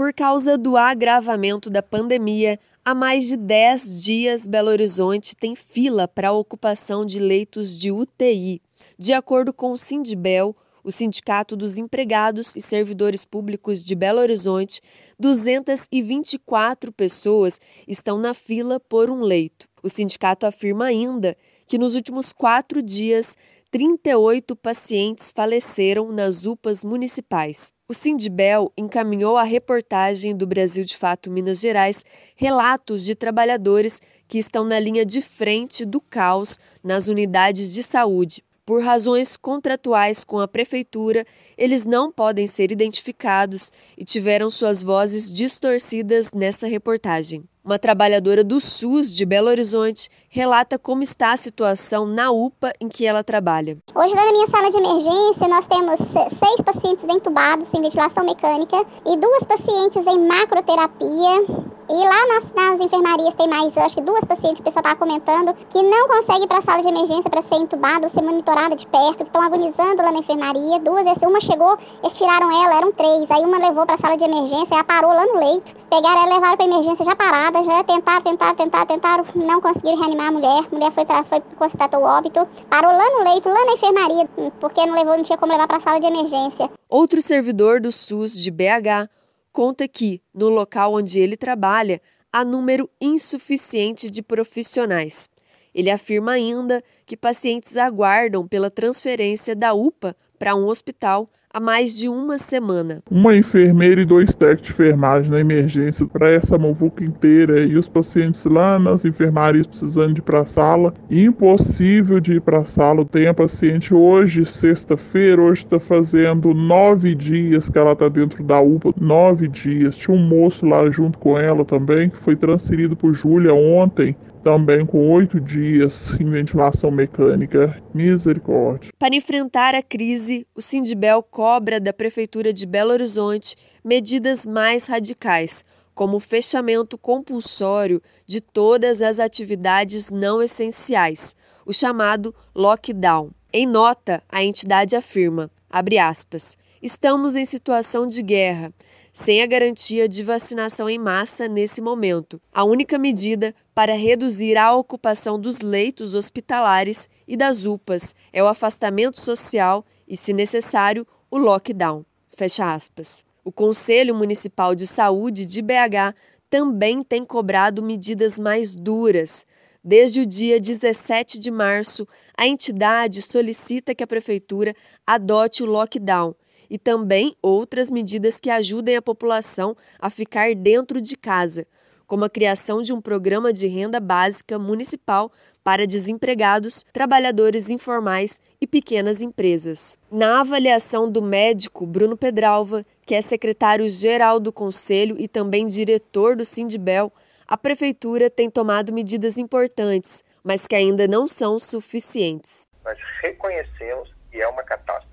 Por causa do agravamento da pandemia, há mais de 10 dias Belo Horizonte tem fila para a ocupação de leitos de UTI. De acordo com o Sindibel, o Sindicato dos Empregados e Servidores Públicos de Belo Horizonte, 224 pessoas estão na fila por um leito. O sindicato afirma ainda que nos últimos quatro dias 38 pacientes faleceram nas UPAs municipais. O Sindibel encaminhou à reportagem do Brasil de Fato Minas Gerais relatos de trabalhadores que estão na linha de frente do caos nas unidades de saúde. Por razões contratuais com a prefeitura, eles não podem ser identificados e tiveram suas vozes distorcidas nessa reportagem. Uma trabalhadora do SUS de Belo Horizonte relata como está a situação na UPA em que ela trabalha. Hoje, na minha sala de emergência, nós temos seis pacientes entubados sem ventilação mecânica e duas pacientes em macroterapia. E lá nas, nas enfermarias tem mais, acho que duas pacientes, o pessoal estava comentando, que não consegue ir para a sala de emergência para ser entubado, ser monitorada de perto, que estão agonizando lá na enfermaria. Duas, uma chegou, eles tiraram ela, eram três. Aí uma levou para a sala de emergência, ela parou lá no leito. Pegaram ela levaram para emergência já parada, já tentaram, tentaram, tentaram, tentaram, não conseguiram reanimar a mulher. A mulher foi, pra, foi constatou o óbito. Parou lá no leito, lá na enfermaria, porque não levou, não tinha como levar para a sala de emergência. Outro servidor do SUS de BH conta que, no local onde ele trabalha, há número insuficiente de profissionais. Ele afirma ainda que pacientes aguardam pela transferência da UPA para um hospital há mais de uma semana. Uma enfermeira e dois técnicos de enfermagem na emergência para essa muvuca inteira e os pacientes lá nas enfermarias precisando de ir para a sala. Impossível de ir para a sala. Tem a paciente hoje, sexta-feira, hoje está fazendo nove dias que ela está dentro da UPA. Nove dias. Tinha um moço lá junto com ela também, que foi transferido por Júlia ontem também com oito dias em ventilação mecânica. Misericórdia. Para enfrentar a crise, o Sindibel cobra da Prefeitura de Belo Horizonte medidas mais radicais, como o fechamento compulsório de todas as atividades não essenciais, o chamado lockdown. Em nota, a entidade afirma, abre aspas, estamos em situação de guerra sem a garantia de vacinação em massa nesse momento. A única medida para reduzir a ocupação dos leitos hospitalares e das UPAs é o afastamento social e, se necessário, o lockdown. Fecha aspas. O Conselho Municipal de Saúde de BH também tem cobrado medidas mais duras. Desde o dia 17 de março, a entidade solicita que a prefeitura adote o lockdown e também outras medidas que ajudem a população a ficar dentro de casa, como a criação de um programa de renda básica municipal para desempregados, trabalhadores informais e pequenas empresas. Na avaliação do médico Bruno Pedralva, que é secretário-geral do Conselho e também diretor do Sindibel, a Prefeitura tem tomado medidas importantes, mas que ainda não são suficientes. Nós reconhecemos que é uma catástrofe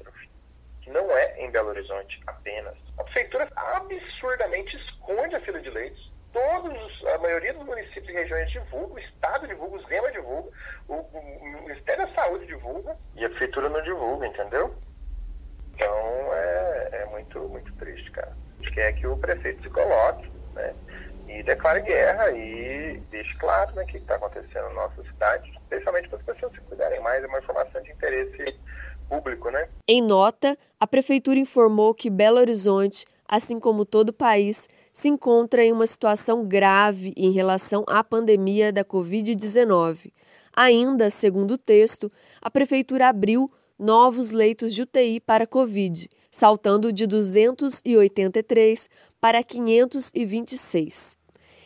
não é em Belo Horizonte apenas. A prefeitura absurdamente esconde a fila de leitos. Todos, a maioria dos municípios e regiões divulgam, o Estado divulga, o SEMA divulga, o, o Ministério da Saúde divulga e a prefeitura não divulga, entendeu? Então é, é muito, muito triste, cara. A gente quer que o prefeito se coloque, né? E declare guerra e deixe claro né, o que está acontecendo na nossa cidade, especialmente para as pessoas se cuidarem mais, é uma informação de interesse público, né? Em nota, a prefeitura informou que Belo Horizonte, assim como todo o país, se encontra em uma situação grave em relação à pandemia da Covid-19. Ainda, segundo o texto, a prefeitura abriu novos leitos de UTI para Covid, saltando de 283 para 526.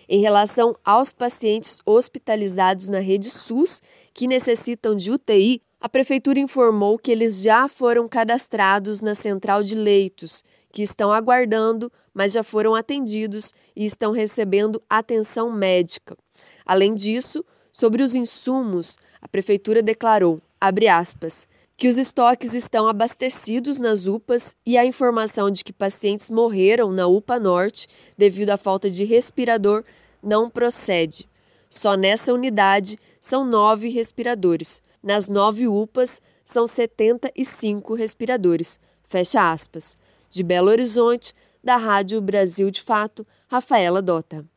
Em relação aos pacientes hospitalizados na rede SUS que necessitam de UTI, a Prefeitura informou que eles já foram cadastrados na central de leitos, que estão aguardando, mas já foram atendidos e estão recebendo atenção médica. Além disso, sobre os insumos, a Prefeitura declarou, aspas, que os estoques estão abastecidos nas UPAs e a informação de que pacientes morreram na UPA Norte devido à falta de respirador não procede. Só nessa unidade são nove respiradores. Nas nove UPAs, são 75 respiradores. Fecha aspas. De Belo Horizonte, Da Rádio Brasil de Fato, Rafaela Dota.